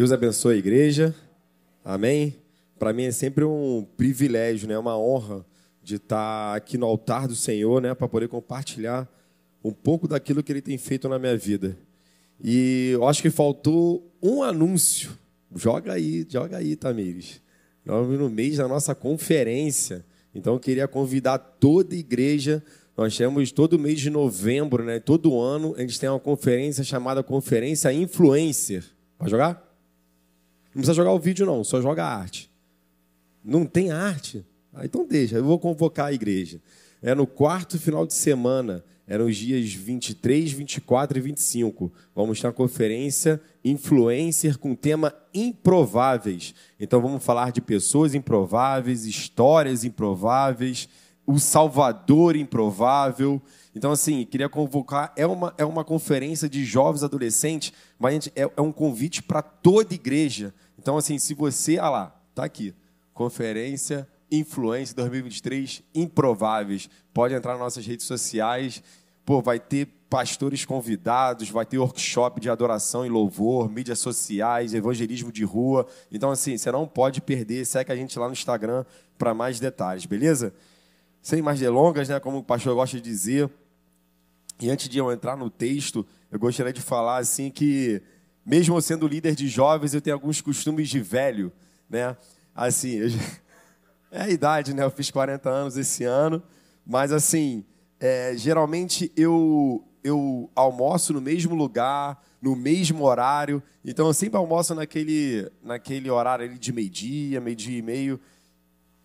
Deus abençoe a igreja. Amém. Para mim é sempre um privilégio, né, uma honra de estar aqui no altar do Senhor, né, para poder compartilhar um pouco daquilo que ele tem feito na minha vida. E eu acho que faltou um anúncio. Joga aí, joga aí, Tamires. Nós no mês da nossa conferência. Então eu queria convidar toda a igreja. Nós temos todo mês de novembro, né? Todo ano a gente tem uma conferência chamada Conferência Influencer. Pode jogar? Não precisa jogar o vídeo, não, só joga a arte. Não tem arte? Ah, então deixa, eu vou convocar a igreja. É no quarto final de semana, eram os dias 23, 24 e 25. Vamos ter uma conferência influencer com tema improváveis. Então vamos falar de pessoas improváveis, histórias improváveis, o Salvador improvável. Então, assim, queria convocar. É uma, é uma conferência de jovens adolescentes, mas é, é um convite para toda igreja. Então, assim, se você. Ah lá, tá aqui. Conferência Influência 2023 Improváveis. Pode entrar nas nossas redes sociais. Pô, vai ter pastores convidados, vai ter workshop de adoração e louvor, mídias sociais, evangelismo de rua. Então, assim, você não pode perder. Segue a gente lá no Instagram para mais detalhes, beleza? Sem mais delongas, né, como o pastor gosta de dizer, e antes de eu entrar no texto, eu gostaria de falar assim que, mesmo sendo líder de jovens, eu tenho alguns costumes de velho, né? Assim, eu... é a idade, né? Eu fiz 40 anos esse ano, mas assim, é, geralmente eu eu almoço no mesmo lugar, no mesmo horário, então eu sempre almoço naquele naquele horário ali de meio dia, meio dia e meio.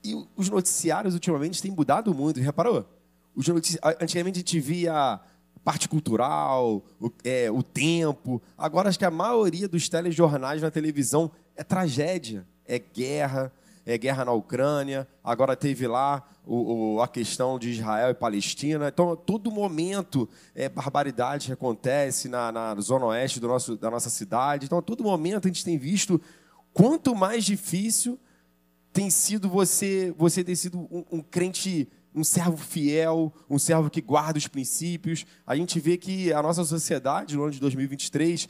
E os noticiários ultimamente têm mudado muito, reparou? Os notici... Antigamente a gente via parte cultural, o, é, o tempo. Agora acho que a maioria dos telejornais na televisão é tragédia, é guerra, é guerra na Ucrânia. Agora teve lá o, o, a questão de Israel e Palestina. Então, todo momento é barbaridade que acontece na, na zona oeste do nosso, da nossa cidade. Então, a todo momento a gente tem visto quanto mais difícil tem sido você, você ter sido um, um crente, um servo fiel, um servo que guarda os princípios. A gente vê que a nossa sociedade, no ano de 2023,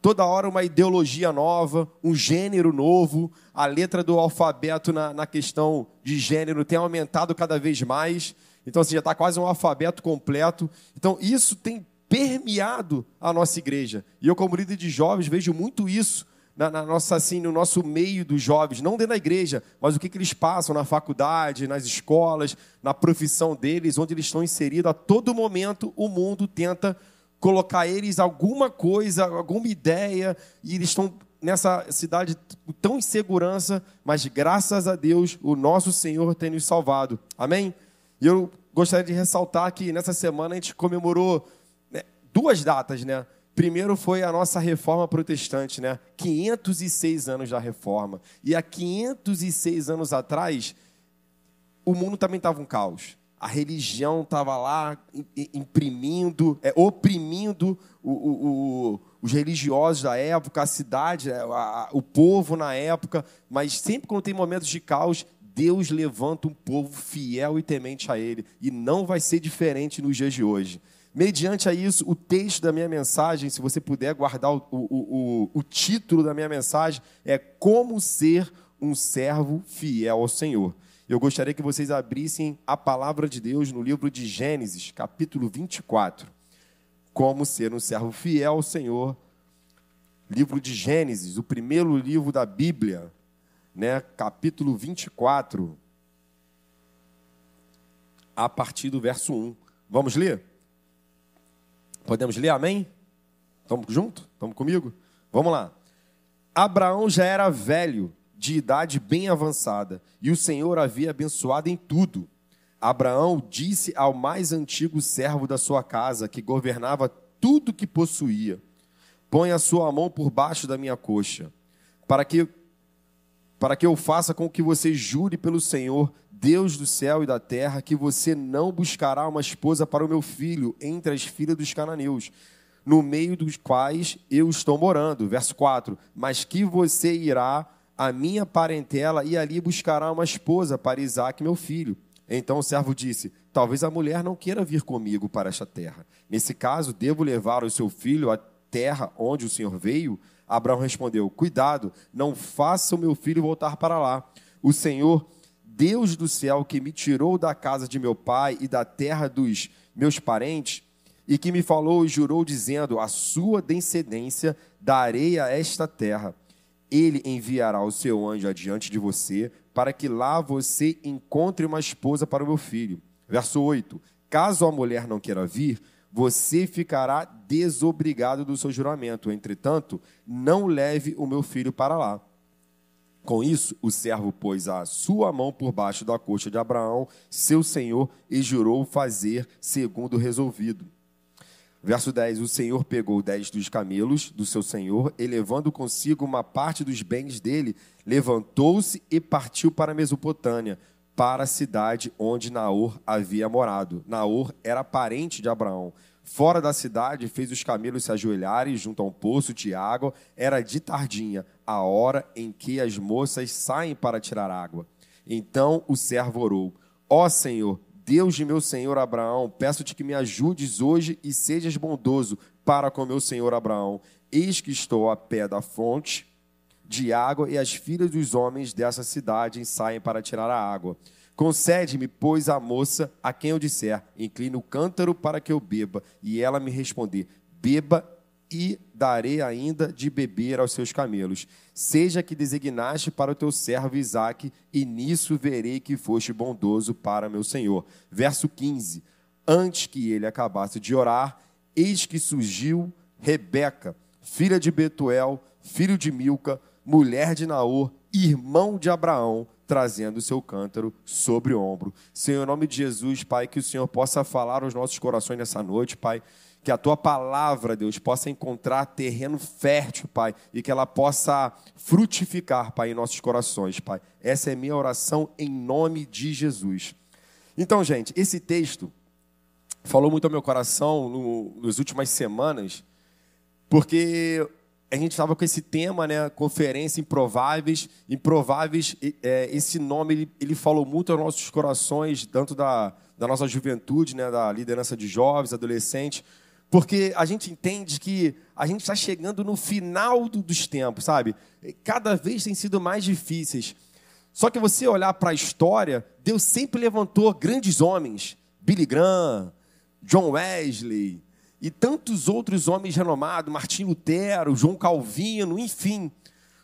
toda hora uma ideologia nova, um gênero novo, a letra do alfabeto na, na questão de gênero tem aumentado cada vez mais. Então, assim, já está quase um alfabeto completo. Então, isso tem permeado a nossa igreja. E eu, como líder de jovens, vejo muito isso na, na, nossa, assim, no nosso meio dos jovens, não dentro da igreja, mas o que, que eles passam na faculdade, nas escolas, na profissão deles, onde eles estão inseridos. A todo momento, o mundo tenta colocar eles alguma coisa, alguma ideia, e eles estão nessa cidade tão em segurança, mas graças a Deus, o nosso Senhor tem nos salvado. Amém? E eu gostaria de ressaltar que nessa semana a gente comemorou né, duas datas, né? Primeiro foi a nossa reforma protestante, né? 506 anos da reforma. E há 506 anos atrás, o mundo também estava um caos. A religião estava lá imprimindo, é, oprimindo o, o, o, os religiosos da época, a cidade, é, a, o povo na época. Mas sempre quando tem momentos de caos, Deus levanta um povo fiel e temente a Ele. E não vai ser diferente nos dias de hoje. Mediante a isso, o texto da minha mensagem, se você puder guardar o, o, o, o título da minha mensagem, é Como Ser um Servo Fiel ao Senhor. Eu gostaria que vocês abrissem a palavra de Deus no livro de Gênesis, capítulo 24. Como ser um servo fiel ao Senhor. Livro de Gênesis, o primeiro livro da Bíblia, né, capítulo 24, a partir do verso 1. Vamos ler? Podemos ler, amém? Estamos juntos? Estamos comigo? Vamos lá. Abraão já era velho, de idade bem avançada, e o Senhor havia abençoado em tudo. Abraão disse ao mais antigo servo da sua casa, que governava tudo que possuía: Põe a sua mão por baixo da minha coxa, para que para que eu faça com que você jure pelo Senhor, Deus do céu e da terra, que você não buscará uma esposa para o meu filho entre as filhas dos cananeus, no meio dos quais eu estou morando. Verso 4: Mas que você irá à minha parentela e ali buscará uma esposa para Isaac, meu filho. Então o servo disse: Talvez a mulher não queira vir comigo para esta terra. Nesse caso, devo levar o seu filho à terra onde o Senhor veio? Abraão respondeu: Cuidado, não faça o meu filho voltar para lá. O Senhor, Deus do céu, que me tirou da casa de meu pai e da terra dos meus parentes, e que me falou e jurou, dizendo: A sua descendência darei a esta terra. Ele enviará o seu anjo adiante de você, para que lá você encontre uma esposa para o meu filho. Verso 8: Caso a mulher não queira vir, você ficará desobrigado do seu juramento. Entretanto, não leve o meu filho para lá. Com isso, o servo pôs a sua mão por baixo da coxa de Abraão, seu senhor, e jurou fazer segundo resolvido. Verso 10: O Senhor pegou dez dos camelos do seu senhor, e levando consigo uma parte dos bens dele, levantou-se e partiu para a Mesopotâmia, para a cidade onde Naor havia morado. Naor era parente de Abraão. Fora da cidade, fez os camelos se ajoelharem junto a um poço de água. Era de tardinha, a hora em que as moças saem para tirar água. Então o servo orou: Ó Senhor, Deus de meu senhor Abraão, peço-te que me ajudes hoje e sejas bondoso para com meu senhor Abraão. Eis que estou a pé da fonte de água e as filhas dos homens dessa cidade saem para tirar a água. Concede-me, pois, a moça a quem eu disser: inclina o cântaro para que eu beba. E ela me responder: beba e darei ainda de beber aos seus camelos. Seja que designaste para o teu servo Isaque, e nisso verei que foste bondoso para meu senhor. Verso 15: Antes que ele acabasse de orar, eis que surgiu Rebeca, filha de Betuel, filho de Milca, mulher de Naor, irmão de Abraão, trazendo o seu cântaro sobre o ombro. Senhor, em nome de Jesus, Pai, que o Senhor possa falar aos nossos corações nessa noite, Pai que a tua palavra, Deus, possa encontrar terreno fértil, Pai, e que ela possa frutificar, Pai, em nossos corações, Pai. Essa é minha oração em nome de Jesus. Então, gente, esse texto falou muito ao meu coração no, nas últimas semanas, porque a gente estava com esse tema, né? Conferência Improváveis. Improváveis, é, esse nome ele, ele, falou muito aos nossos corações, tanto da, da nossa juventude, né? Da liderança de jovens, adolescentes, porque a gente entende que a gente está chegando no final do, dos tempos, sabe? Cada vez tem sido mais difíceis. Só que você olhar para a história, Deus sempre levantou grandes homens, Billy Graham, John Wesley e tantos outros homens renomados, Martim Lutero, João Calvino, enfim.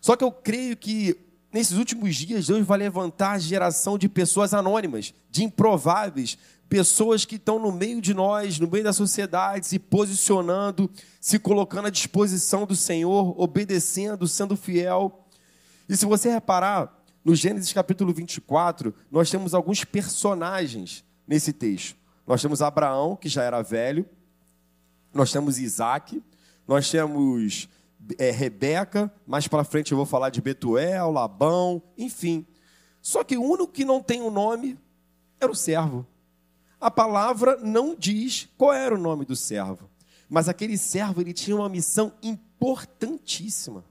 Só que eu creio que nesses últimos dias Deus vai levantar a geração de pessoas anônimas, de improváveis, pessoas que estão no meio de nós, no meio da sociedade, se posicionando, se colocando à disposição do Senhor, obedecendo, sendo fiel. E se você reparar, no Gênesis capítulo 24, nós temos alguns personagens nesse texto. Nós temos Abraão, que já era velho, nós temos Isaac, nós temos é, Rebeca, mais para frente eu vou falar de Betuel, Labão, enfim. Só que o único que não tem o um nome era o servo a palavra não diz qual era o nome do servo. Mas aquele servo ele tinha uma missão importantíssima.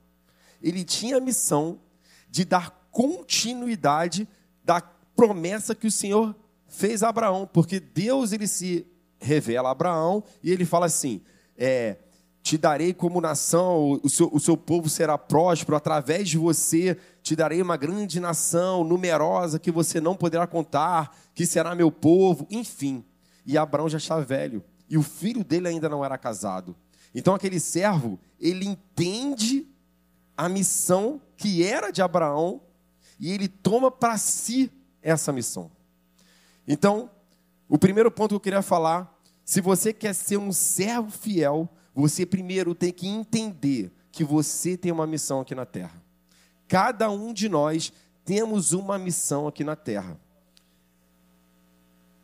Ele tinha a missão de dar continuidade da promessa que o Senhor fez a Abraão, porque Deus ele se revela a Abraão e ele fala assim: é, te darei como nação, o seu, o seu povo será próspero, através de você te darei uma grande nação, numerosa, que você não poderá contar, que será meu povo, enfim. E Abraão já está velho, e o filho dele ainda não era casado. Então aquele servo, ele entende a missão que era de Abraão, e ele toma para si essa missão. Então, o primeiro ponto que eu queria falar, se você quer ser um servo fiel, você primeiro tem que entender que você tem uma missão aqui na terra. Cada um de nós temos uma missão aqui na terra.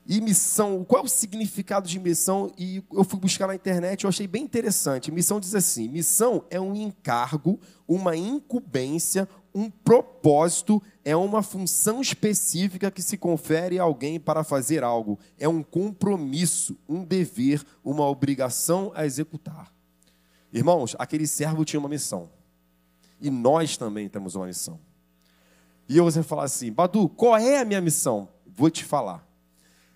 E missão, qual é o significado de missão? E eu fui buscar na internet, eu achei bem interessante. Missão diz assim: missão é um encargo, uma incumbência, um propósito, é uma função específica que se confere a alguém para fazer algo. É um compromisso, um dever, uma obrigação a executar. Irmãos, aquele servo tinha uma missão. E nós também temos uma missão. E eu você falar assim, Badu, qual é a minha missão? Vou te falar.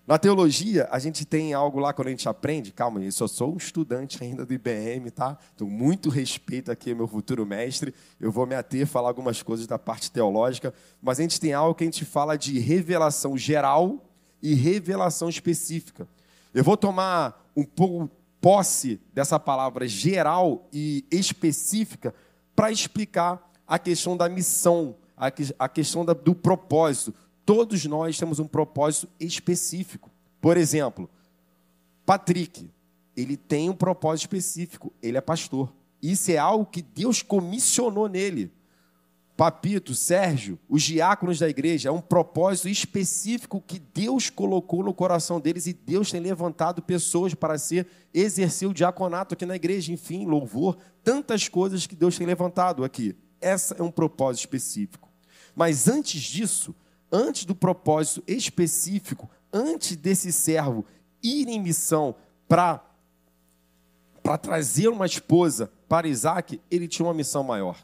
Na teologia, a gente tem algo lá quando a gente aprende. Calma, eu só sou um estudante ainda do IBM, tá? Tenho muito respeito aqui ao meu futuro mestre. Eu vou me ater a falar algumas coisas da parte teológica. Mas a gente tem algo que a gente fala de revelação geral e revelação específica. Eu vou tomar um pouco posse dessa palavra geral e específica para explicar a questão da missão, a questão do propósito Todos nós temos um propósito específico. Por exemplo, Patrick, ele tem um propósito específico, ele é pastor. Isso é algo que Deus comissionou nele. Papito, Sérgio, os diáconos da igreja, é um propósito específico que Deus colocou no coração deles e Deus tem levantado pessoas para ser exercer o diaconato aqui na igreja, enfim, louvor, tantas coisas que Deus tem levantado aqui. Essa é um propósito específico. Mas antes disso, antes do propósito específico, antes desse servo ir em missão para para trazer uma esposa para Isaac, ele tinha uma missão maior,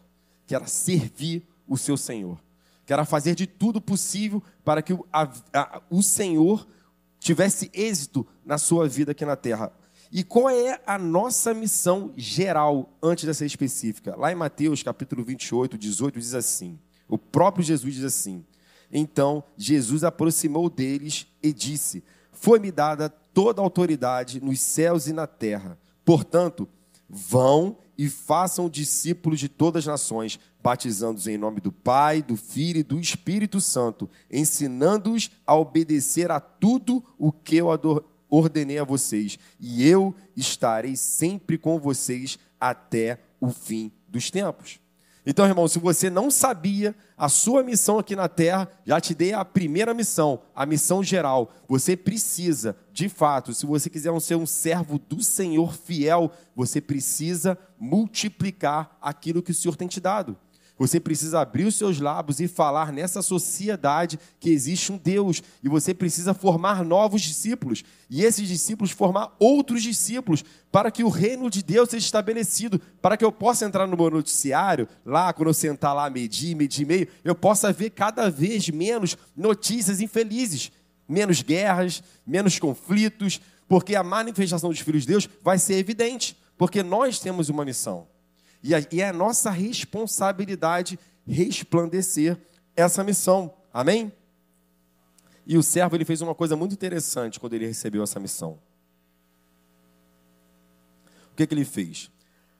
que era servir o seu Senhor, que era fazer de tudo possível para que o, a, a, o Senhor tivesse êxito na sua vida aqui na terra. E qual é a nossa missão geral antes dessa específica? Lá em Mateus capítulo 28, 18, diz assim: o próprio Jesus diz assim: então Jesus aproximou deles e disse: Foi-me dada toda a autoridade nos céus e na terra. Portanto, vão e façam discípulos de todas as nações, batizando-os em nome do Pai, do Filho e do Espírito Santo, ensinando-os a obedecer a tudo o que eu ordenei a vocês, e eu estarei sempre com vocês até o fim dos tempos. Então, irmão, se você não sabia a sua missão aqui na terra, já te dei a primeira missão, a missão geral. Você precisa, de fato, se você quiser ser um servo do Senhor fiel, você precisa multiplicar aquilo que o Senhor tem te dado. Você precisa abrir os seus lábios e falar nessa sociedade que existe um Deus. E você precisa formar novos discípulos. E esses discípulos formar outros discípulos para que o reino de Deus seja estabelecido. Para que eu possa entrar no meu noticiário, lá, quando eu sentar lá, medir, medir meio, eu possa ver cada vez menos notícias infelizes. Menos guerras, menos conflitos. Porque a manifestação dos filhos de Deus vai ser evidente. Porque nós temos uma missão. E é nossa responsabilidade resplandecer essa missão. Amém? E o servo ele fez uma coisa muito interessante quando ele recebeu essa missão. O que, que ele fez?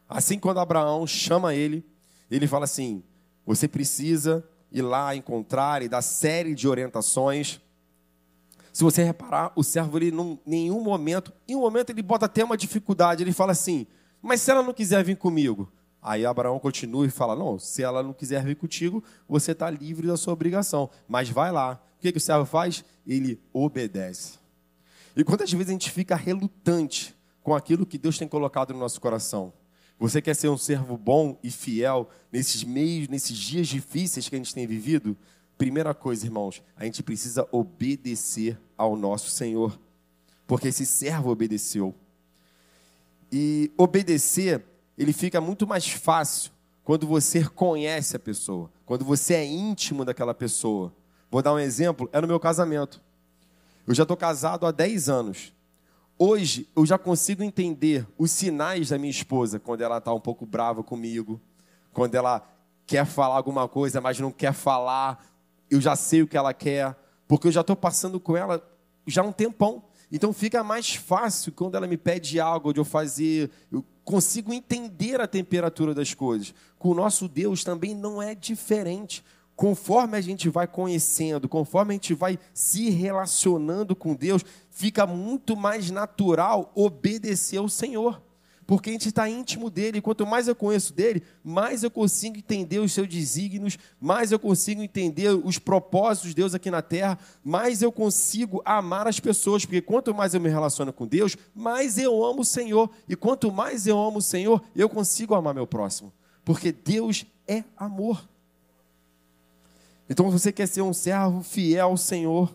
Assim, quando Abraão chama ele, ele fala assim: você precisa ir lá encontrar e dar série de orientações. Se você reparar, o servo, ele, em nenhum momento, em um momento, ele bota até uma dificuldade. Ele fala assim: mas se ela não quiser vir comigo, Aí Abraão continua e fala: Não, se ela não quiser vir contigo, você está livre da sua obrigação. Mas vai lá. O que, que o servo faz? Ele obedece. E quantas vezes a gente fica relutante com aquilo que Deus tem colocado no nosso coração? Você quer ser um servo bom e fiel nesses meios, nesses dias difíceis que a gente tem vivido? Primeira coisa, irmãos, a gente precisa obedecer ao nosso Senhor. Porque esse servo obedeceu. E obedecer ele fica muito mais fácil quando você conhece a pessoa, quando você é íntimo daquela pessoa. Vou dar um exemplo, é no meu casamento. Eu já estou casado há 10 anos. Hoje eu já consigo entender os sinais da minha esposa quando ela está um pouco brava comigo, quando ela quer falar alguma coisa, mas não quer falar. Eu já sei o que ela quer, porque eu já estou passando com ela já um tempão. Então fica mais fácil quando ela me pede algo de eu fazer, eu consigo entender a temperatura das coisas. Com o nosso Deus também não é diferente. Conforme a gente vai conhecendo, conforme a gente vai se relacionando com Deus, fica muito mais natural obedecer ao Senhor porque a gente está íntimo dele. Quanto mais eu conheço dele, mais eu consigo entender os seus desígnios, mais eu consigo entender os propósitos de Deus aqui na terra, mais eu consigo amar as pessoas, porque quanto mais eu me relaciono com Deus, mais eu amo o Senhor. E quanto mais eu amo o Senhor, eu consigo amar meu próximo, porque Deus é amor. Então, você quer ser um servo fiel ao Senhor,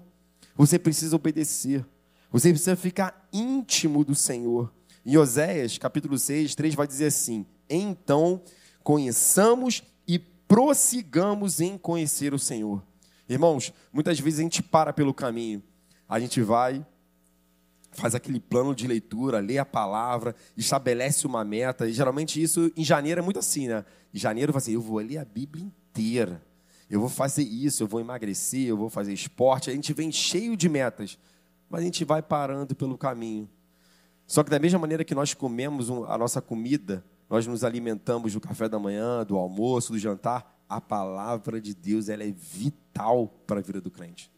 você precisa obedecer. Você precisa ficar íntimo do Senhor. Em Oséias, capítulo 6, 3, vai dizer assim: Então conheçamos e prossigamos em conhecer o Senhor. Irmãos, muitas vezes a gente para pelo caminho, a gente vai, faz aquele plano de leitura, lê a palavra, estabelece uma meta. E geralmente isso em janeiro é muito assim, né? Em janeiro assim, eu vou ler a Bíblia inteira. Eu vou fazer isso, eu vou emagrecer, eu vou fazer esporte. A gente vem cheio de metas, mas a gente vai parando pelo caminho. Só que da mesma maneira que nós comemos a nossa comida, nós nos alimentamos do café da manhã, do almoço, do jantar, a palavra de Deus ela é vital para a vida do crente.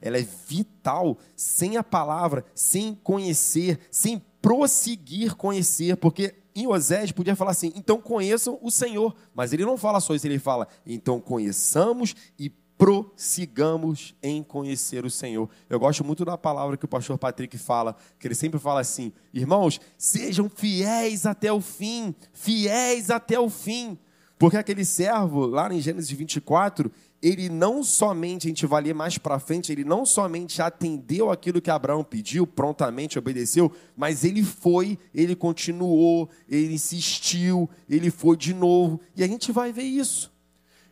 Ela é vital sem a palavra, sem conhecer, sem prosseguir conhecer, porque em Osés podia falar assim: então conheçam o Senhor, mas ele não fala só isso, ele fala: então conheçamos e prossigamos em conhecer o Senhor. Eu gosto muito da palavra que o pastor Patrick fala, que ele sempre fala assim: irmãos, sejam fiéis até o fim, fiéis até o fim. Porque aquele servo, lá em Gênesis 24, ele não somente, a gente vai ler mais para frente, ele não somente atendeu aquilo que Abraão pediu, prontamente obedeceu, mas ele foi, ele continuou, ele insistiu, ele foi de novo, e a gente vai ver isso.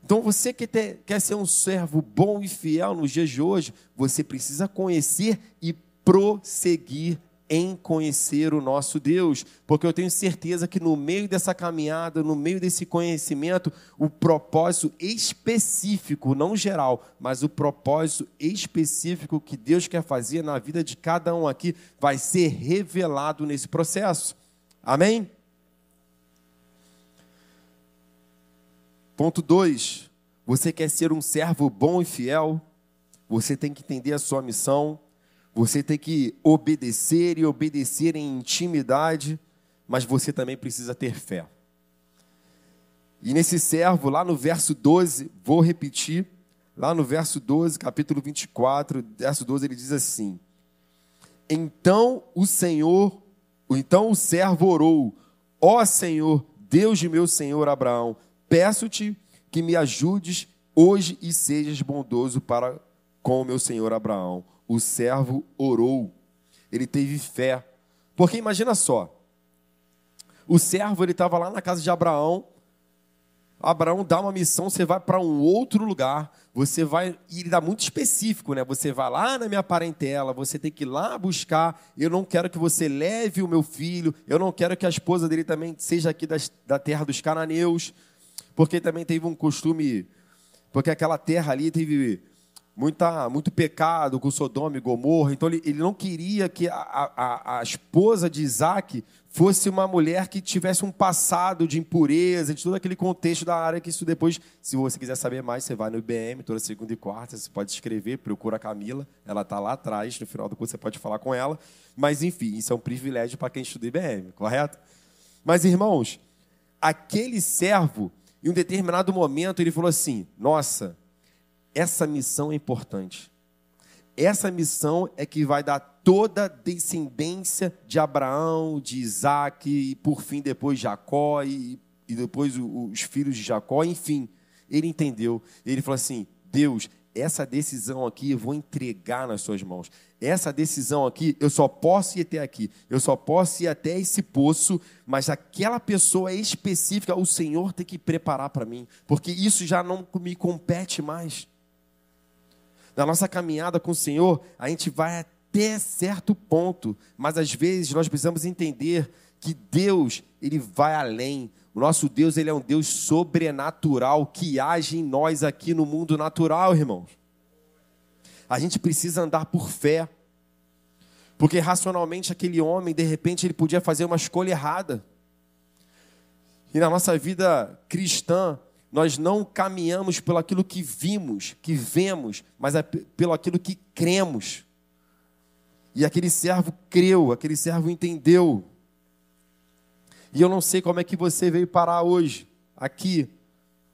Então, você que quer ser um servo bom e fiel nos dias de hoje, você precisa conhecer e prosseguir em conhecer o nosso Deus, porque eu tenho certeza que no meio dessa caminhada, no meio desse conhecimento, o propósito específico, não geral, mas o propósito específico que Deus quer fazer na vida de cada um aqui vai ser revelado nesse processo. Amém? Ponto 2. Você quer ser um servo bom e fiel? Você tem que entender a sua missão. Você tem que obedecer e obedecer em intimidade, mas você também precisa ter fé. E nesse servo, lá no verso 12, vou repetir, lá no verso 12, capítulo 24, verso 12, ele diz assim: Então o Senhor, então o servo orou: Ó Senhor, Deus de meu senhor Abraão, peço-te que me ajudes hoje e sejas bondoso para com o meu senhor Abraão. O servo orou, ele teve fé. Porque imagina só, o servo ele estava lá na casa de Abraão. Abraão dá uma missão, você vai para um outro lugar, você vai, e ele dá muito específico, né? Você vai lá na minha parentela, você tem que ir lá buscar. Eu não quero que você leve o meu filho, eu não quero que a esposa dele também seja aqui das, da terra dos cananeus porque também teve um costume, porque aquela terra ali teve muita, muito pecado com Sodoma e Gomorra, então ele, ele não queria que a, a, a esposa de Isaac fosse uma mulher que tivesse um passado de impureza, de todo aquele contexto da área que isso depois, se você quiser saber mais, você vai no IBM, toda segunda e quarta, você pode escrever, procura a Camila, ela está lá atrás, no final do curso você pode falar com ela, mas enfim, isso é um privilégio para quem estuda IBM, correto? Mas irmãos, aquele servo em um determinado momento ele falou assim: Nossa, essa missão é importante. Essa missão é que vai dar toda a descendência de Abraão, de Isaac, e por fim depois Jacó, e, e depois os filhos de Jacó, enfim. Ele entendeu. Ele falou assim: Deus, essa decisão aqui eu vou entregar nas suas mãos. Essa decisão aqui eu só posso ir até aqui, eu só posso ir até esse poço, mas aquela pessoa específica, o Senhor tem que preparar para mim, porque isso já não me compete mais. Na nossa caminhada com o Senhor, a gente vai até certo ponto, mas às vezes nós precisamos entender que Deus, ele vai além. O nosso Deus, ele é um Deus sobrenatural que age em nós aqui no mundo natural, irmãos. A gente precisa andar por fé. Porque racionalmente aquele homem, de repente, ele podia fazer uma escolha errada. E na nossa vida cristã, nós não caminhamos pelo aquilo que vimos, que vemos, mas é pelo aquilo que cremos. E aquele servo creu, aquele servo entendeu. E eu não sei como é que você veio parar hoje, aqui,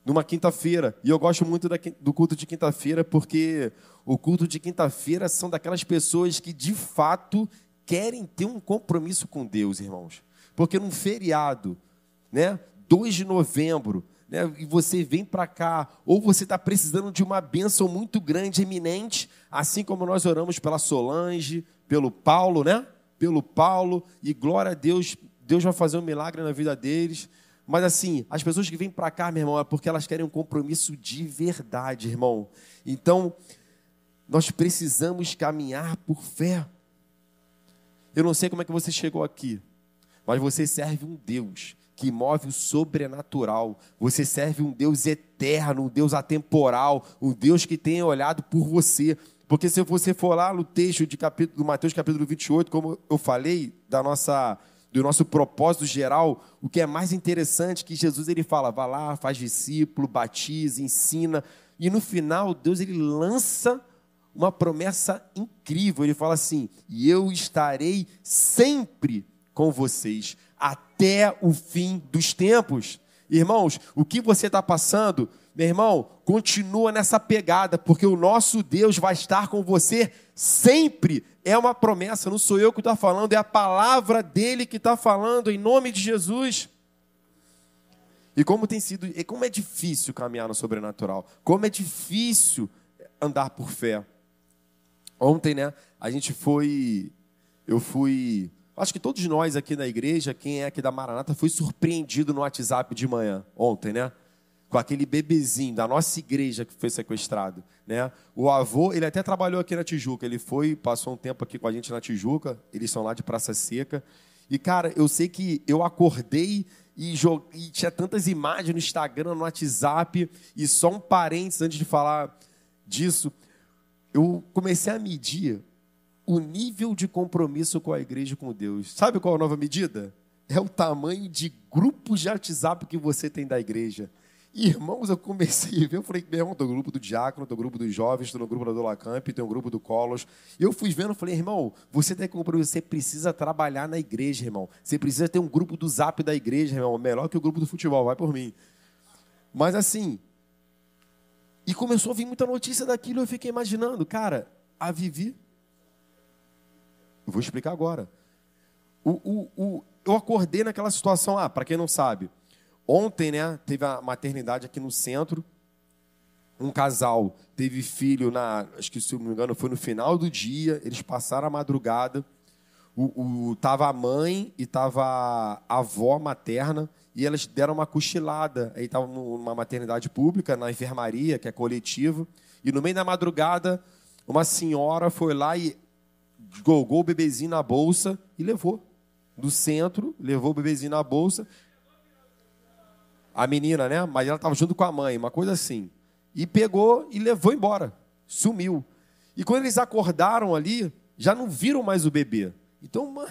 numa quinta-feira. E eu gosto muito do culto de quinta-feira, porque o culto de quinta-feira são daquelas pessoas que de fato querem ter um compromisso com Deus, irmãos. Porque num feriado, né, 2 de novembro, né, e você vem para cá, ou você está precisando de uma bênção muito grande, eminente, assim como nós oramos pela Solange, pelo Paulo, né? Pelo Paulo, e glória a Deus Deus vai fazer um milagre na vida deles. Mas assim, as pessoas que vêm para cá, meu irmão, é porque elas querem um compromisso de verdade, irmão. Então, nós precisamos caminhar por fé. Eu não sei como é que você chegou aqui, mas você serve um Deus que move o sobrenatural. Você serve um Deus eterno, um Deus atemporal, um Deus que tem olhado por você. Porque se você for lá no texto de capítulo, do Mateus capítulo 28, como eu falei, da nossa do nosso propósito geral, o que é mais interessante é que Jesus ele fala, vá lá, faz discípulo, batiza, ensina, e no final Deus ele lança uma promessa incrível. Ele fala assim: "E eu estarei sempre com vocês até o fim dos tempos". Irmãos, o que você está passando, meu irmão, continua nessa pegada, porque o nosso Deus vai estar com você sempre. É uma promessa, não sou eu que estou falando, é a palavra dele que está falando, em nome de Jesus. E como tem sido, e como é difícil caminhar no sobrenatural, como é difícil andar por fé. Ontem, né, a gente foi, eu fui Acho que todos nós aqui na igreja, quem é aqui da Maranata, foi surpreendido no WhatsApp de manhã, ontem, né? Com aquele bebezinho da nossa igreja que foi sequestrado, né? O avô, ele até trabalhou aqui na Tijuca, ele foi, passou um tempo aqui com a gente na Tijuca, eles são lá de Praça Seca. E, cara, eu sei que eu acordei e, e tinha tantas imagens no Instagram, no WhatsApp, e só um parênteses antes de falar disso, eu comecei a medir o nível de compromisso com a igreja e com Deus. Sabe qual é a nova medida? É o tamanho de grupos de WhatsApp que você tem da igreja. Irmãos, eu comecei a ver, eu falei, meu irmão, no grupo do Diácono, no grupo dos jovens, estou no grupo da Dola Camp, tem um grupo do Colos. Eu fui vendo, falei, irmão, você tem compromisso, você precisa trabalhar na igreja, irmão. Você precisa ter um grupo do Zap da igreja, irmão, melhor que o grupo do futebol, vai por mim. Mas assim, e começou a vir muita notícia daquilo, eu fiquei imaginando, cara, a Vivi eu vou explicar agora. O, o, o, eu acordei naquela situação, ah, para quem não sabe, ontem, né, teve a maternidade aqui no centro, um casal teve filho na, acho que se não me engano foi no final do dia, eles passaram a madrugada, o, o, tava a mãe e tava a avó materna e elas deram uma cochilada. Aí estavam numa maternidade pública, na enfermaria, que é coletivo, e no meio da madrugada, uma senhora foi lá e golgou o bebezinho na bolsa e levou. Do centro, levou o bebezinho na bolsa. A menina, né? Mas ela estava junto com a mãe, uma coisa assim. E pegou e levou embora. Sumiu. E quando eles acordaram ali, já não viram mais o bebê. Então,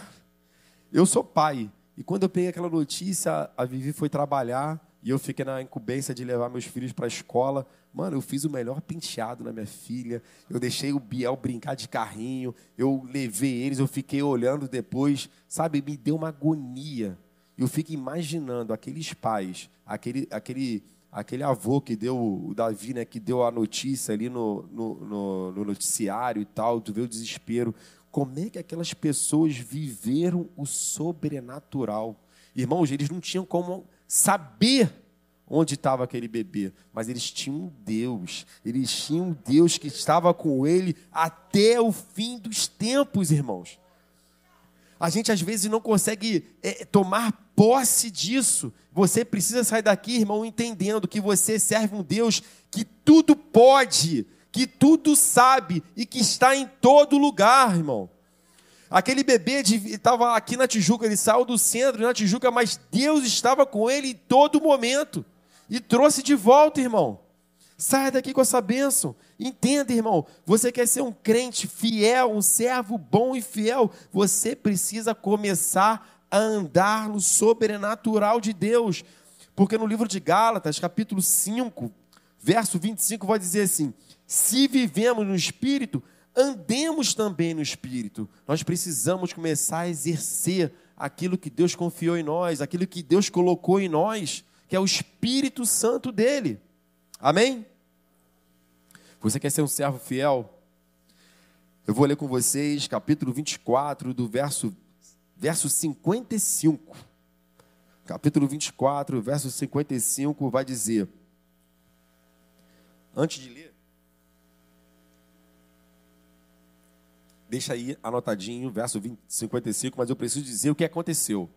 eu sou pai. E quando eu peguei aquela notícia, a Vivi foi trabalhar e eu fiquei na incumbência de levar meus filhos para a escola. Mano, eu fiz o melhor penteado na minha filha. Eu deixei o Biel brincar de carrinho. Eu levei eles, eu fiquei olhando depois. Sabe, me deu uma agonia. Eu fico imaginando aqueles pais, aquele, aquele, aquele avô que deu, o Davi, né, que deu a notícia ali no, no, no, no noticiário e tal, tu vê o desespero. Como é que aquelas pessoas viveram o sobrenatural? Irmãos, eles não tinham como saber onde estava aquele bebê, mas eles tinham um Deus, eles tinham um Deus que estava com ele até o fim dos tempos, irmãos. A gente às vezes não consegue é, tomar posse disso. Você precisa sair daqui, irmão, entendendo que você serve um Deus que tudo pode, que tudo sabe e que está em todo lugar, irmão. Aquele bebê estava aqui na Tijuca, ele saiu do centro na Tijuca, mas Deus estava com ele em todo momento e trouxe de volta, irmão. Saia daqui com essa bênção. Entenda, irmão. Você quer ser um crente fiel, um servo bom e fiel. Você precisa começar a andar no sobrenatural de Deus. Porque no livro de Gálatas, capítulo 5, verso 25, vai dizer assim: Se vivemos no Espírito, andemos também no Espírito. Nós precisamos começar a exercer aquilo que Deus confiou em nós, aquilo que Deus colocou em nós que é o Espírito Santo dele. Amém? Você quer ser um servo fiel? Eu vou ler com vocês capítulo 24, do verso, verso 55. Capítulo 24, verso 55 vai dizer. Antes de ler, deixa aí anotadinho, verso 20, 55, mas eu preciso dizer o que aconteceu.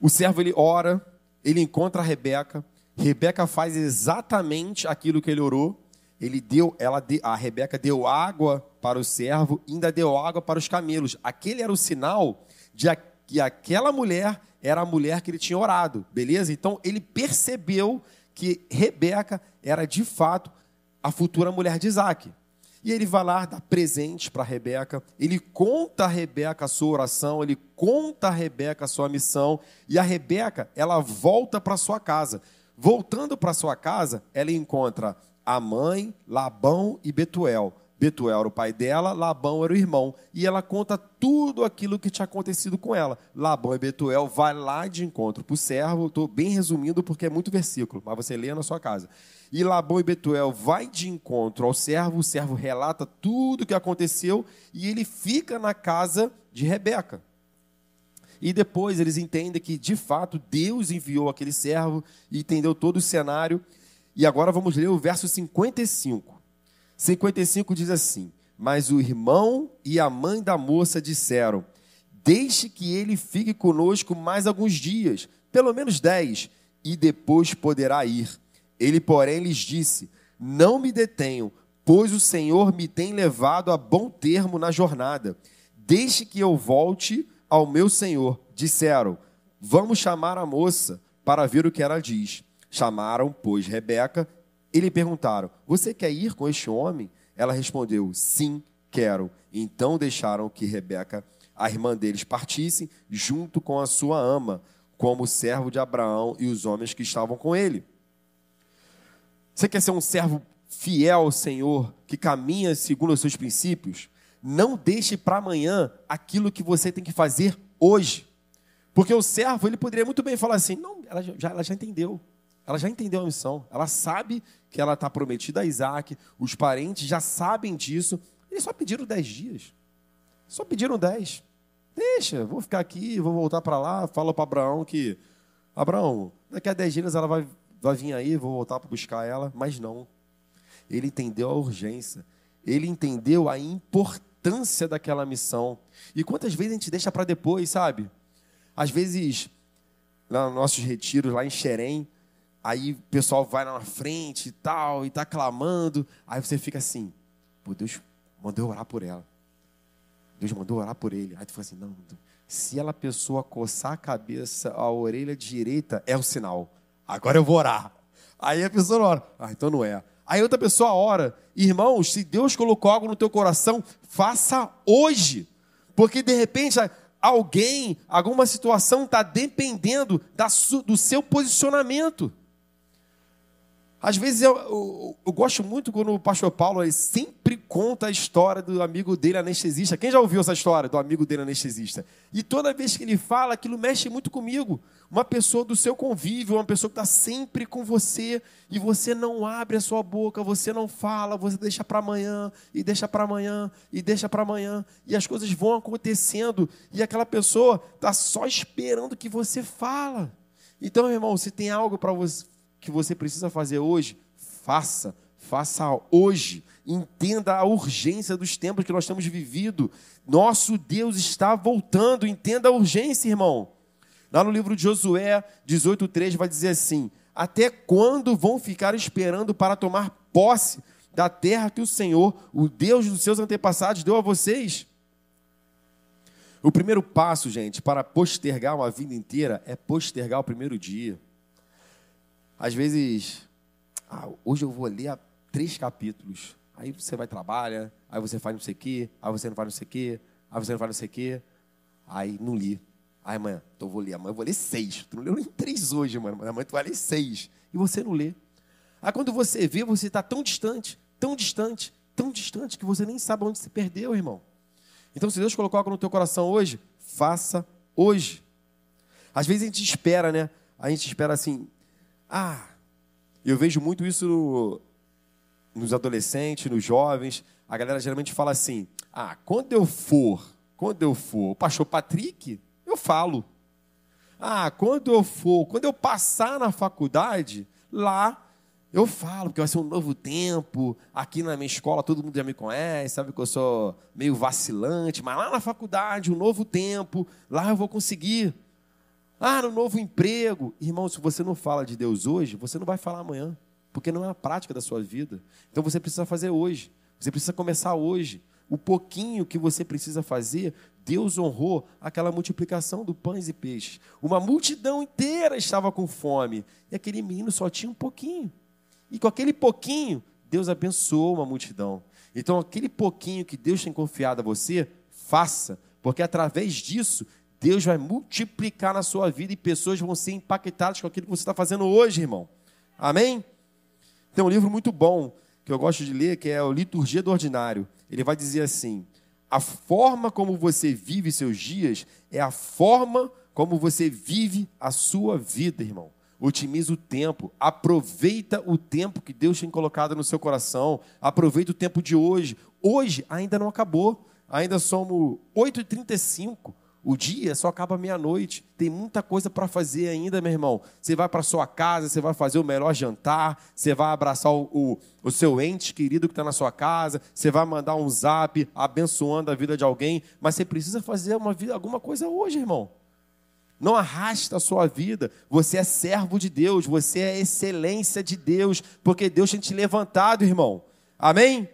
O servo ele ora, ele encontra a Rebeca. Rebeca faz exatamente aquilo que ele orou. Ele deu, ela, a Rebeca deu água para o servo ainda deu água para os camelos. Aquele era o sinal de que aquela mulher era a mulher que ele tinha orado, beleza? Então ele percebeu que Rebeca era de fato a futura mulher de Isaac. E ele vai lá dar presente para Rebeca, ele conta a Rebeca a sua oração, ele conta a Rebeca a sua missão, e a Rebeca, ela volta para sua casa. Voltando para sua casa, ela encontra a mãe, Labão e Betuel. Betuel era o pai dela, Labão era o irmão. E ela conta tudo aquilo que tinha acontecido com ela. Labão e Betuel vai lá de encontro para o servo. Estou bem resumindo porque é muito versículo, mas você lê na sua casa. E Labão e Betuel vai de encontro ao servo, o servo relata tudo o que aconteceu e ele fica na casa de Rebeca. E depois eles entendem que, de fato, Deus enviou aquele servo e entendeu todo o cenário. E agora vamos ler o verso 55. 55 diz assim: Mas o irmão e a mãe da moça disseram: Deixe que ele fique conosco mais alguns dias, pelo menos dez, e depois poderá ir. Ele, porém, lhes disse: Não me detenham, pois o Senhor me tem levado a bom termo na jornada. Deixe que eu volte ao meu senhor. Disseram: Vamos chamar a moça para ver o que ela diz. Chamaram, pois, Rebeca e lhe perguntaram: Você quer ir com este homem? Ela respondeu: Sim, quero. Então deixaram que Rebeca, a irmã deles, partisse junto com a sua ama, como servo de Abraão e os homens que estavam com ele. Você quer ser um servo fiel ao Senhor, que caminha segundo os seus princípios? Não deixe para amanhã aquilo que você tem que fazer hoje. Porque o servo, ele poderia muito bem falar assim: não, ela já, ela já entendeu. Ela já entendeu a missão. Ela sabe que ela está prometida a Isaac. Os parentes já sabem disso. Eles só pediram dez dias. Só pediram dez. Deixa, vou ficar aqui, vou voltar para lá. Fala para Abraão que, Abraão, daqui a dez dias ela vai, vai vir aí, vou voltar para buscar ela. Mas não. Ele entendeu a urgência. Ele entendeu a importância daquela missão. E quantas vezes a gente deixa para depois, sabe? Às vezes, nos nossos retiros, lá em Xerém, Aí o pessoal vai na frente e tal, e tá clamando. Aí você fica assim, pô, Deus mandou orar por ela. Deus mandou orar por ele. Aí tu fala assim, não, se ela pessoa coçar a cabeça, a orelha direita, é o sinal. Agora eu vou orar. Aí a pessoa ora. Ah, então não é. Aí outra pessoa ora. Irmãos, se Deus colocou algo no teu coração, faça hoje. Porque de repente alguém, alguma situação está dependendo da, do seu posicionamento. Às vezes eu, eu, eu, gosto muito quando o pastor Paulo sempre conta a história do amigo dele anestesista. Quem já ouviu essa história do amigo dele anestesista? E toda vez que ele fala, aquilo mexe muito comigo. Uma pessoa do seu convívio, uma pessoa que está sempre com você e você não abre a sua boca, você não fala, você deixa para amanhã e deixa para amanhã e deixa para amanhã e as coisas vão acontecendo e aquela pessoa está só esperando que você fala. Então, irmão, se tem algo para você que você precisa fazer hoje, faça. Faça hoje. Entenda a urgência dos tempos que nós temos vivido. Nosso Deus está voltando. Entenda a urgência, irmão. Lá no livro de Josué 18,3 vai dizer assim: Até quando vão ficar esperando para tomar posse da terra que o Senhor, o Deus dos seus antepassados, deu a vocês? O primeiro passo, gente, para postergar uma vida inteira é postergar o primeiro dia. Às vezes, ah, hoje eu vou ler três capítulos. Aí você vai trabalha, aí você faz não sei o quê, aí você não faz não sei o quê, aí você não faz não sei o quê. Aí não li. Aí amanhã, então eu vou ler. Amanhã eu vou ler seis. Tu não leu nem três hoje, mano. Amanhã tu vai ler seis. E você não lê. Aí quando você vê, você está tão distante, tão distante, tão distante, que você nem sabe onde se perdeu, irmão. Então, se Deus colocou algo no teu coração hoje, faça hoje. Às vezes a gente espera, né? A gente espera assim, ah, eu vejo muito isso no, nos adolescentes, nos jovens. A galera geralmente fala assim: ah, quando eu for, quando eu for, o pastor Patrick, eu falo. Ah, quando eu for, quando eu passar na faculdade, lá eu falo, porque vai ser um novo tempo. Aqui na minha escola todo mundo já me conhece, sabe que eu sou meio vacilante, mas lá na faculdade, um novo tempo, lá eu vou conseguir. Ah, no novo emprego. Irmão, se você não fala de Deus hoje, você não vai falar amanhã, porque não é a prática da sua vida. Então você precisa fazer hoje. Você precisa começar hoje. o pouquinho que você precisa fazer, Deus honrou aquela multiplicação do pães e peixes. Uma multidão inteira estava com fome e aquele menino só tinha um pouquinho. E com aquele pouquinho, Deus abençoou uma multidão. Então, aquele pouquinho que Deus tem confiado a você, faça, porque através disso, Deus vai multiplicar na sua vida e pessoas vão ser impactadas com aquilo que você está fazendo hoje, irmão. Amém? Tem um livro muito bom que eu gosto de ler, que é o Liturgia do Ordinário. Ele vai dizer assim: a forma como você vive seus dias é a forma como você vive a sua vida, irmão. Otimiza o tempo, aproveita o tempo que Deus tem colocado no seu coração, aproveita o tempo de hoje. Hoje ainda não acabou, ainda somos 8h35. O dia só acaba meia-noite. Tem muita coisa para fazer ainda, meu irmão. Você vai para sua casa, você vai fazer o melhor jantar, você vai abraçar o, o, o seu ente querido que está na sua casa, você vai mandar um zap abençoando a vida de alguém, mas você precisa fazer uma alguma coisa hoje, irmão. Não arrasta a sua vida. Você é servo de Deus, você é excelência de Deus, porque Deus tem te levantado, irmão. Amém?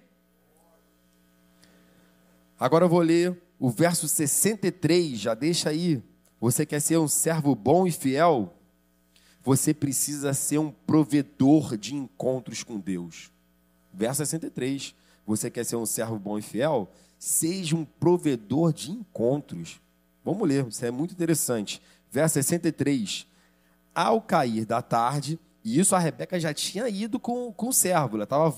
Agora eu vou ler o verso 63, já deixa aí. Você quer ser um servo bom e fiel? Você precisa ser um provedor de encontros com Deus. Verso 63. Você quer ser um servo bom e fiel? Seja um provedor de encontros. Vamos ler, isso é muito interessante. Verso 63. Ao cair da tarde, e isso a Rebeca já tinha ido com, com o servo, ela estava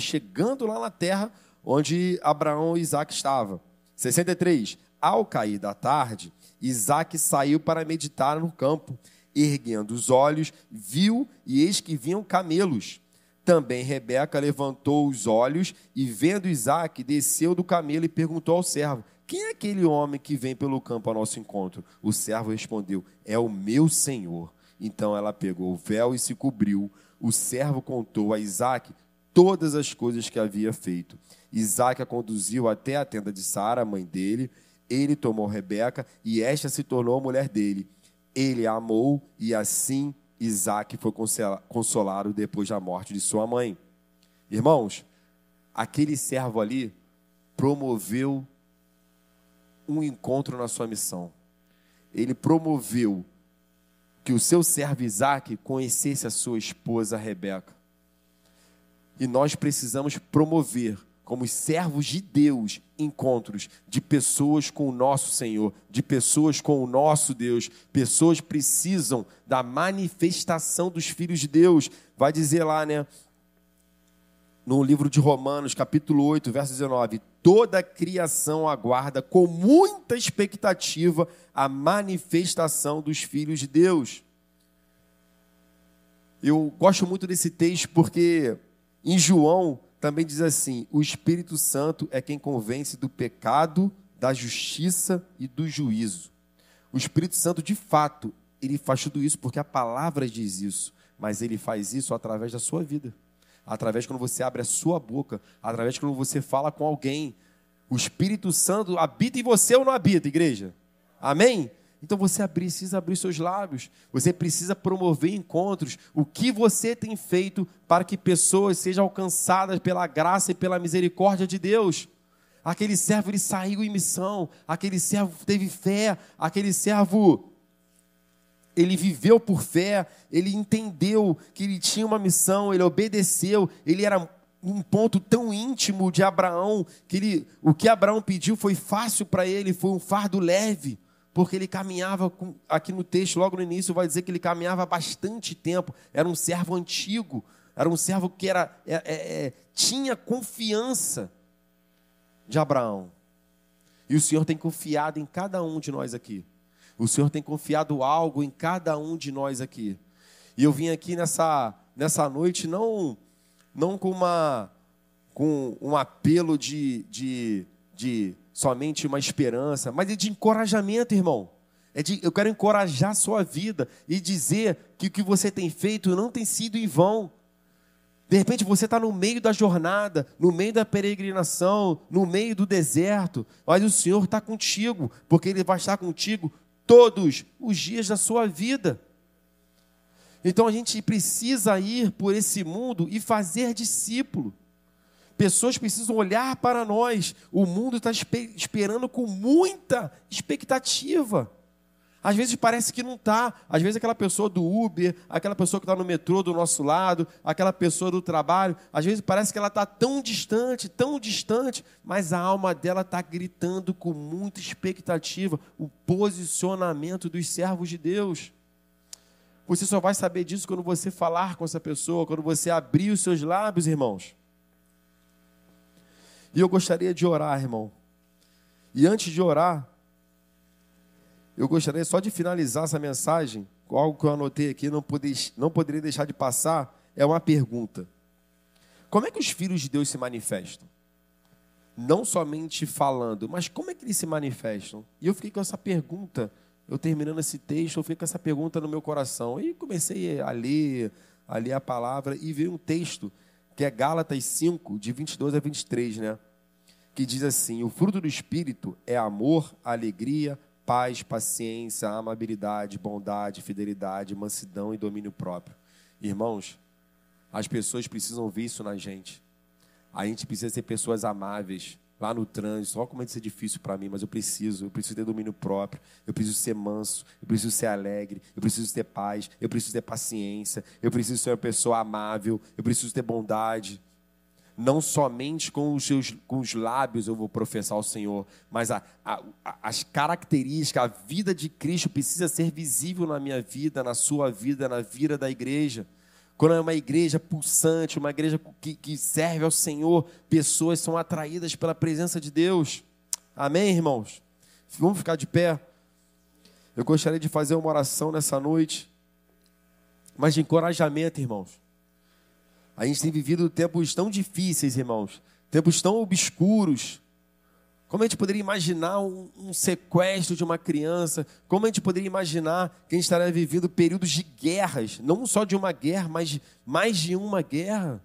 chegando lá na terra onde Abraão e Isaac estavam. 63. Ao cair da tarde, Isaac saiu para meditar no campo. Erguendo os olhos, viu e eis que vinham camelos. Também Rebeca levantou os olhos e, vendo Isaac, desceu do camelo e perguntou ao servo: Quem é aquele homem que vem pelo campo ao nosso encontro? O servo respondeu: É o meu senhor. Então ela pegou o véu e se cobriu. O servo contou a Isaac todas as coisas que havia feito. Isaac a conduziu até a tenda de Sara, mãe dele. Ele tomou Rebeca e esta se tornou a mulher dele. Ele a amou e assim Isaac foi consolado depois da morte de sua mãe. Irmãos, aquele servo ali promoveu um encontro na sua missão. Ele promoveu que o seu servo Isaac conhecesse a sua esposa Rebeca. E nós precisamos promover como servos de Deus, encontros de pessoas com o nosso Senhor, de pessoas com o nosso Deus. Pessoas precisam da manifestação dos filhos de Deus. Vai dizer lá, né? No livro de Romanos, capítulo 8, verso 19: toda a criação aguarda com muita expectativa a manifestação dos filhos de Deus. Eu gosto muito desse texto porque em João também diz assim: o Espírito Santo é quem convence do pecado, da justiça e do juízo. O Espírito Santo, de fato, ele faz tudo isso porque a palavra diz isso, mas ele faz isso através da sua vida, através quando você abre a sua boca, através quando você fala com alguém. O Espírito Santo habita em você ou não habita, igreja? Amém? Então você precisa abrir seus lábios, você precisa promover encontros. O que você tem feito para que pessoas sejam alcançadas pela graça e pela misericórdia de Deus? Aquele servo ele saiu em missão, aquele servo teve fé, aquele servo ele viveu por fé, ele entendeu que ele tinha uma missão, ele obedeceu, ele era um ponto tão íntimo de Abraão que ele, o que Abraão pediu foi fácil para ele, foi um fardo leve porque ele caminhava, com, aqui no texto, logo no início, vai dizer que ele caminhava bastante tempo, era um servo antigo, era um servo que era, é, é, é, tinha confiança de Abraão. E o Senhor tem confiado em cada um de nós aqui. O Senhor tem confiado algo em cada um de nós aqui. E eu vim aqui nessa, nessa noite não, não com, uma, com um apelo de, de, de somente uma esperança, mas é de encorajamento, irmão. É de, eu quero encorajar a sua vida e dizer que o que você tem feito não tem sido em vão. De repente você está no meio da jornada, no meio da peregrinação, no meio do deserto, mas o Senhor está contigo, porque Ele vai estar contigo todos os dias da sua vida. Então a gente precisa ir por esse mundo e fazer discípulo Pessoas precisam olhar para nós. O mundo está esperando com muita expectativa. Às vezes parece que não está. Às vezes aquela pessoa do Uber, aquela pessoa que está no metrô do nosso lado, aquela pessoa do trabalho, às vezes parece que ela está tão distante, tão distante, mas a alma dela está gritando com muita expectativa o posicionamento dos servos de Deus. Você só vai saber disso quando você falar com essa pessoa, quando você abrir os seus lábios, irmãos. E eu gostaria de orar, irmão. E antes de orar, eu gostaria só de finalizar essa mensagem com algo que eu anotei aqui, não, poder, não poderia deixar de passar, é uma pergunta. Como é que os filhos de Deus se manifestam? Não somente falando, mas como é que eles se manifestam? E eu fiquei com essa pergunta, eu terminando esse texto, eu fiquei com essa pergunta no meu coração. E comecei a ler, a ler a palavra, e veio um texto, que é Gálatas 5, de 22 a 23, né? Que diz assim: O fruto do Espírito é amor, alegria, paz, paciência, amabilidade, bondade, fidelidade, mansidão e domínio próprio. Irmãos, as pessoas precisam ver isso na gente. A gente precisa ser pessoas amáveis lá no trânsito. Olha como é isso difícil para mim, mas eu preciso. Eu preciso ter domínio próprio. Eu preciso ser manso. Eu preciso ser alegre. Eu preciso ter paz. Eu preciso ter paciência. Eu preciso ser uma pessoa amável. Eu preciso ter bondade não somente com os, seus, com os lábios eu vou professar ao Senhor, mas a, a, as características, a vida de Cristo precisa ser visível na minha vida, na sua vida, na vida da igreja. Quando é uma igreja pulsante, uma igreja que, que serve ao Senhor, pessoas são atraídas pela presença de Deus. Amém, irmãos? Vamos ficar de pé. Eu gostaria de fazer uma oração nessa noite, mas de encorajamento, irmãos. A gente tem vivido tempos tão difíceis, irmãos, tempos tão obscuros. Como a gente poderia imaginar um, um, sequestro de uma criança? Como a gente poderia imaginar que a gente estaria vivendo períodos de guerras, não só de uma guerra, mas mais de uma guerra?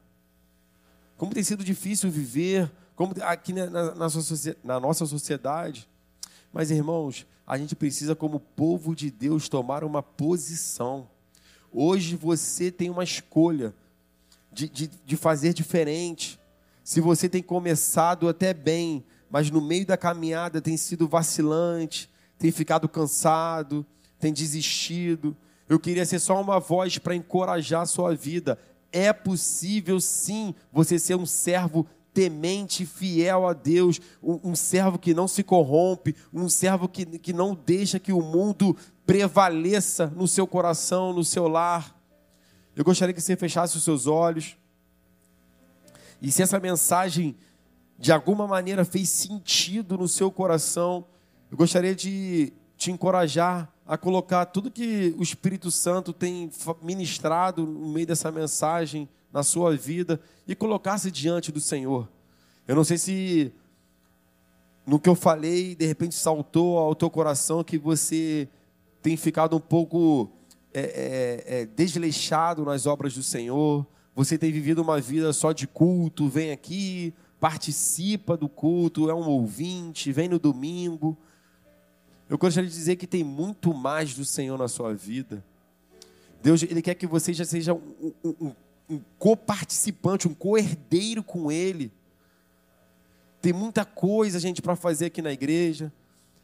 Como tem sido difícil viver, como aqui na, na, na nossa sociedade. Mas, irmãos, a gente precisa, como povo de Deus, tomar uma posição. Hoje você tem uma escolha de, de, de fazer diferente. Se você tem começado até bem, mas no meio da caminhada tem sido vacilante, tem ficado cansado, tem desistido. Eu queria ser só uma voz para encorajar a sua vida. É possível sim você ser um servo temente, fiel a Deus, um, um, servo que não se corrompe, um servo que, que não deixa que o mundo prevaleça no seu coração, no seu lar. Eu gostaria que você fechasse os seus olhos. E se essa mensagem de alguma maneira fez sentido no seu coração, eu gostaria de te encorajar a colocar tudo que o Espírito Santo tem ministrado no meio dessa mensagem na sua vida e colocar-se diante do Senhor. Eu não sei se no que eu falei, de repente saltou ao teu coração que você tem ficado um pouco é, é, é, desleixado nas obras do Senhor, você tem vivido uma vida só de culto, vem aqui, participa do culto, é um ouvinte, vem no domingo. Eu gostaria de dizer que tem muito mais do Senhor na sua vida. Deus, Ele quer que você já seja um, um, um, um co-participante, um co-herdeiro com Ele. Tem muita coisa, gente, para fazer aqui na igreja.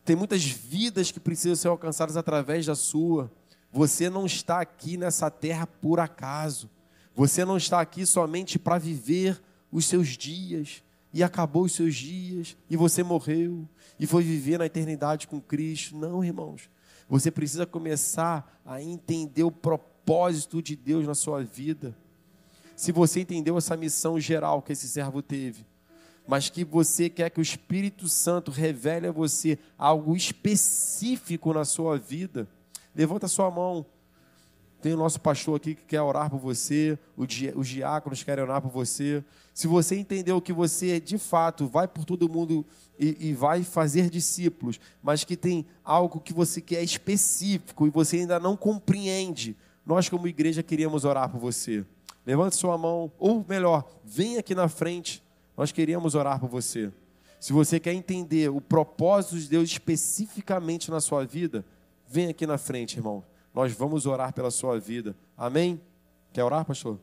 Tem muitas vidas que precisam ser alcançadas através da sua. Você não está aqui nessa terra por acaso. Você não está aqui somente para viver os seus dias e acabou os seus dias e você morreu e foi viver na eternidade com Cristo. Não, irmãos. Você precisa começar a entender o propósito de Deus na sua vida. Se você entendeu essa missão geral que esse servo teve, mas que você quer que o Espírito Santo revele a você algo específico na sua vida, Levanta sua mão. Tem o nosso pastor aqui que quer orar por você, os diáconos querem orar por você. Se você entendeu que você, de fato, vai por todo mundo e, e vai fazer discípulos, mas que tem algo que você quer específico e você ainda não compreende, nós, como igreja, queríamos orar por você. Levante sua mão, ou melhor, vem aqui na frente, nós queríamos orar por você. Se você quer entender o propósito de Deus especificamente na sua vida, Vem aqui na frente, irmão. Nós vamos orar pela sua vida. Amém? Quer orar, pastor?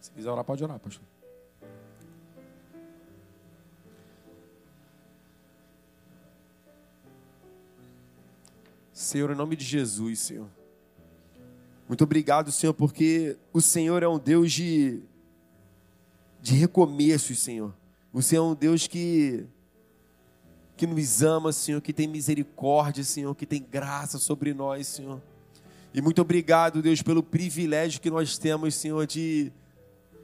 Se quiser orar, pode orar, pastor. Senhor, em nome de Jesus, Senhor. Muito obrigado, Senhor, porque o Senhor é um Deus de, de recomeços, Senhor. O Senhor é um Deus que, que nos ama, Senhor, que tem misericórdia, Senhor, que tem graça sobre nós, Senhor. E muito obrigado, Deus, pelo privilégio que nós temos, Senhor, de,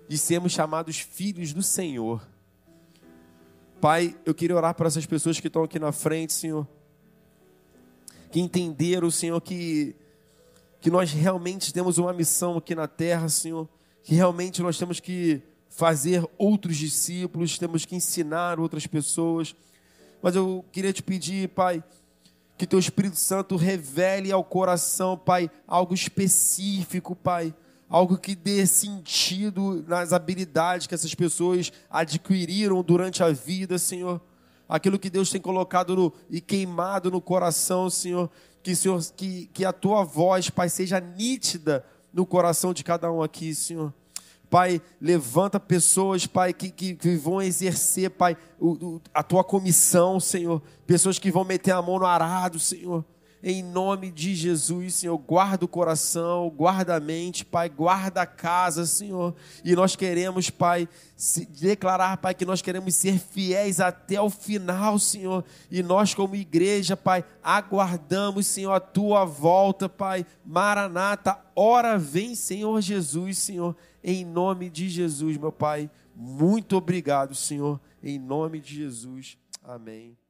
de sermos chamados filhos do Senhor. Pai, eu queria orar para essas pessoas que estão aqui na frente, Senhor que entenderam, Senhor, que, que nós realmente temos uma missão aqui na terra, Senhor, que realmente nós temos que fazer outros discípulos, temos que ensinar outras pessoas. Mas eu queria te pedir, Pai, que teu Espírito Santo revele ao coração, Pai, algo específico, Pai, algo que dê sentido nas habilidades que essas pessoas adquiriram durante a vida, Senhor aquilo que Deus tem colocado no, e queimado no coração, Senhor. Que, Senhor, que, que a tua voz, Pai, seja nítida no coração de cada um aqui, Senhor. Pai, levanta pessoas, Pai, que, que, que vão exercer, Pai, o, o, a tua comissão, Senhor. Pessoas que vão meter a mão no arado, Senhor. Em nome de Jesus, Senhor, guarda o coração, guarda a mente, Pai, guarda a casa, Senhor. E nós queremos, Pai, declarar, Pai, que nós queremos ser fiéis até o final, Senhor. E nós, como igreja, Pai, aguardamos, Senhor, a tua volta, Pai. Maranata, ora vem, Senhor Jesus, Senhor. Em nome de Jesus, meu Pai. Muito obrigado, Senhor. Em nome de Jesus. Amém.